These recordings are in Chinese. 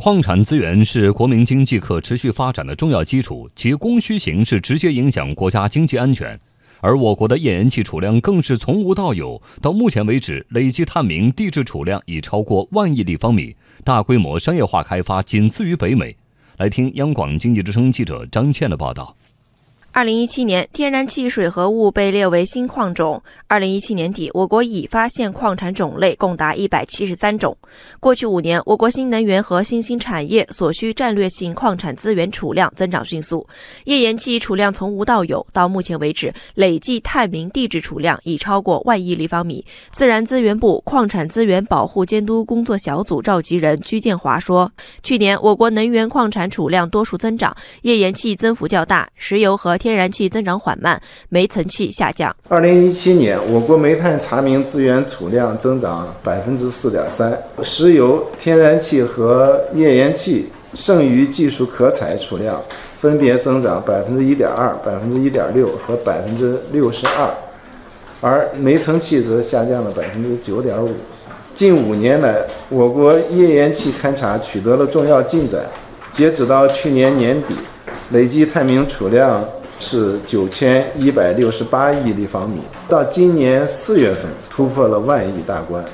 矿产资源是国民经济可持续发展的重要基础，其供需形势直接影响国家经济安全。而我国的页岩气储量更是从无到有，到目前为止，累计探明地质储量已超过万亿立方米，大规模商业化开发仅次于北美。来听央广经济之声记者张倩的报道。二零一七年，天然气水合物被列为新矿种。二零一七年底，我国已发现矿产种类共达一百七十三种。过去五年，我国新能源和新兴产业所需战略性矿产资源储量增长迅速，页岩气储量从无到有，到目前为止，累计探明地质储量已超过万亿立方米。自然资源部矿产资源保护监督工作小组召集人居建华说：“去年我国能源矿产储量多数增长，页岩气增幅较大，石油和天天然气增长缓慢，煤层气下降。二零一七年，我国煤炭查明资源储量增长百分之四点三，石油、天然气和页岩气剩余技术可采储量分别增长百分之一点二、百分之一点六和百分之六十二，而煤层气则下降了百分之九点五。近五年来，我国页岩气勘查取得了重要进展，截止到去年年底，累计探明储量。是九千一百六十八亿立方米，到今年四月份突破了万亿大关。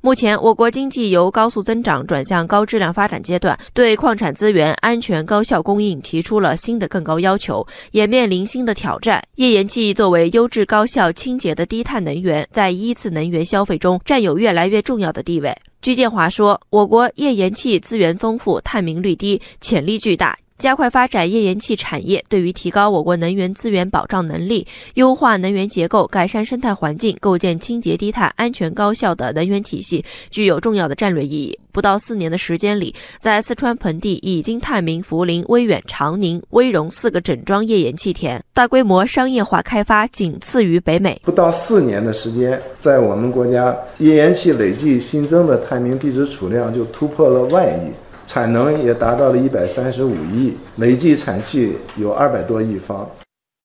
目前，我国经济由高速增长转向高质量发展阶段，对矿产资源安全高效供应提出了新的更高要求，也面临新的挑战。页岩气作为优质、高效、清洁的低碳能源，在一次能源消费中占有越来越重要的地位。居建华说：“我国页岩气资源丰富，探明率低，潜力巨大。”加快发展页岩气产业，对于提高我国能源资源保障能力、优化能源结构、改善生态环境、构建清洁低碳、安全高效的能源体系，具有重要的战略意义。不到四年的时间里，在四川盆地已经探明涪陵、威远、长宁、威荣四个整装页岩气田，大规模商业化开发仅次于北美。不到四年的时间，在我们国家页岩气累计新增的探明地质储量就突破了万亿。产能也达到了一百三十五亿，累计产气有二百多亿方。